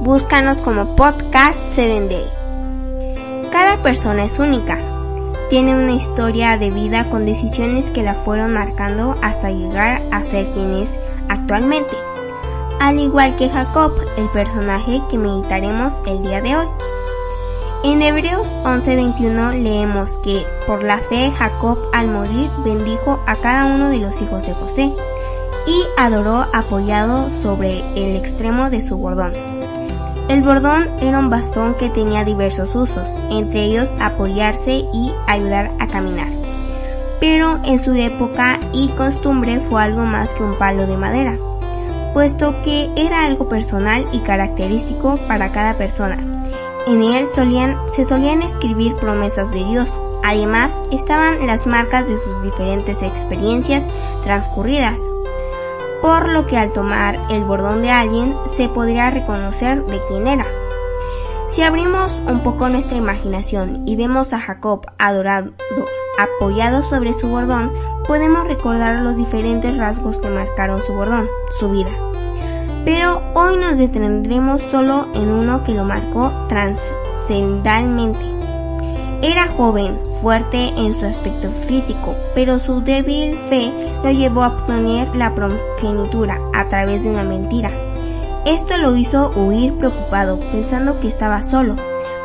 Búscanos como Podcast 7 Day. Cada persona es única. Tiene una historia de vida con decisiones que la fueron marcando hasta llegar a ser quien es actualmente. Al igual que Jacob, el personaje que meditaremos el día de hoy. En Hebreos 11:21 leemos que por la fe Jacob al morir bendijo a cada uno de los hijos de José y adoró apoyado sobre el extremo de su bordón. El bordón era un bastón que tenía diversos usos, entre ellos apoyarse y ayudar a caminar. Pero en su época y costumbre fue algo más que un palo de madera, puesto que era algo personal y característico para cada persona en él se solían escribir promesas de Dios. Además, estaban las marcas de sus diferentes experiencias transcurridas, por lo que al tomar el bordón de alguien se podría reconocer de quién era. Si abrimos un poco nuestra imaginación y vemos a Jacob adorado, apoyado sobre su bordón, podemos recordar los diferentes rasgos que marcaron su bordón, su vida pero hoy nos detendremos solo en uno que lo marcó trascendentalmente. Era joven, fuerte en su aspecto físico, pero su débil fe lo llevó a obtener la progenitura a través de una mentira. Esto lo hizo huir preocupado, pensando que estaba solo,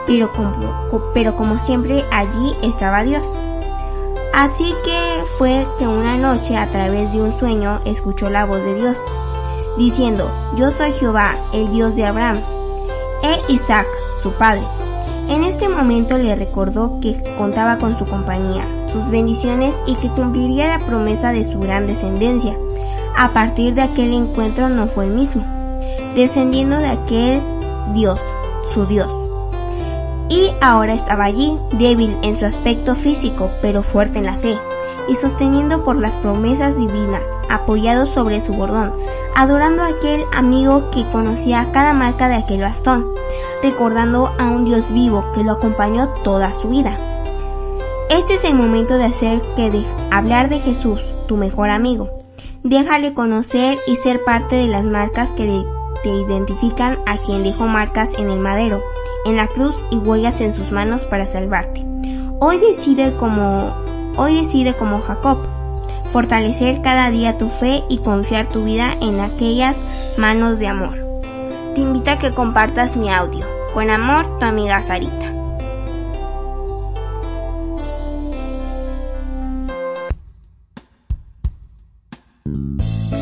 pero como, siempre allí estaba Dios. Así que fue que una noche a través de un sueño escuchó la voz de Dios diciendo, Yo soy Jehová, el Dios de Abraham, e Isaac, su padre. En este momento le recordó que contaba con su compañía, sus bendiciones y que cumpliría la promesa de su gran descendencia. A partir de aquel encuentro no fue el mismo, descendiendo de aquel Dios, su Dios. Y ahora estaba allí, débil en su aspecto físico, pero fuerte en la fe, y sosteniendo por las promesas divinas, apoyado sobre su bordón, adorando a aquel amigo que conocía cada marca de aquel bastón, recordando a un Dios vivo que lo acompañó toda su vida. Este es el momento de hacer que de hablar de Jesús, tu mejor amigo. Déjale conocer y ser parte de las marcas que te identifican a quien dejó marcas en el madero, en la cruz y huellas en sus manos para salvarte. Hoy decide como, hoy decide como Jacob, fortalecer cada día tu fe y confiar tu vida en aquellas manos de amor. Te invito a que compartas mi audio. Con amor, tu amiga Sarita.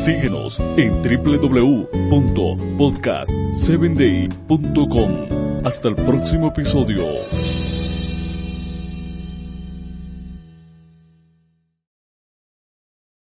Síguenos en www.podcast7day.com. Hasta el próximo episodio.